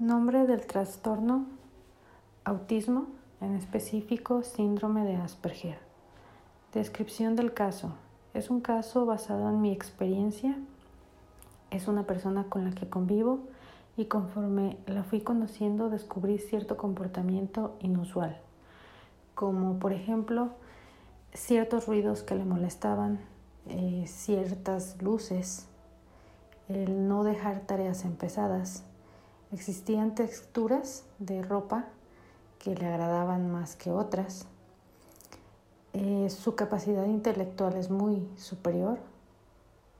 Nombre del trastorno autismo, en específico síndrome de Asperger. Descripción del caso. Es un caso basado en mi experiencia. Es una persona con la que convivo y conforme la fui conociendo descubrí cierto comportamiento inusual, como por ejemplo ciertos ruidos que le molestaban, eh, ciertas luces, el no dejar tareas empezadas Existían texturas de ropa que le agradaban más que otras. Eh, su capacidad intelectual es muy superior.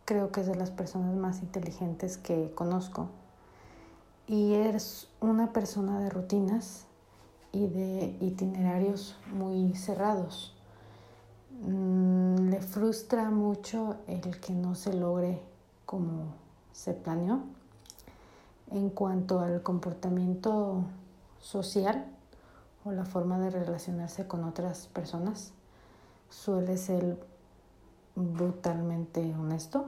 Creo que es de las personas más inteligentes que conozco. Y es una persona de rutinas y de itinerarios muy cerrados. Mm, le frustra mucho el que no se logre como se planeó en cuanto al comportamiento social o la forma de relacionarse con otras personas, suele ser brutalmente honesto.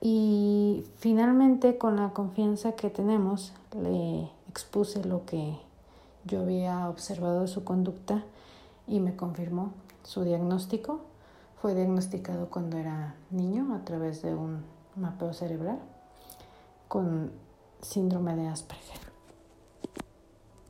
Y finalmente, con la confianza que tenemos, le expuse lo que yo había observado de su conducta y me confirmó su diagnóstico. Fue diagnosticado cuando era niño a través de un mapeo cerebral con síndrome de Asperger.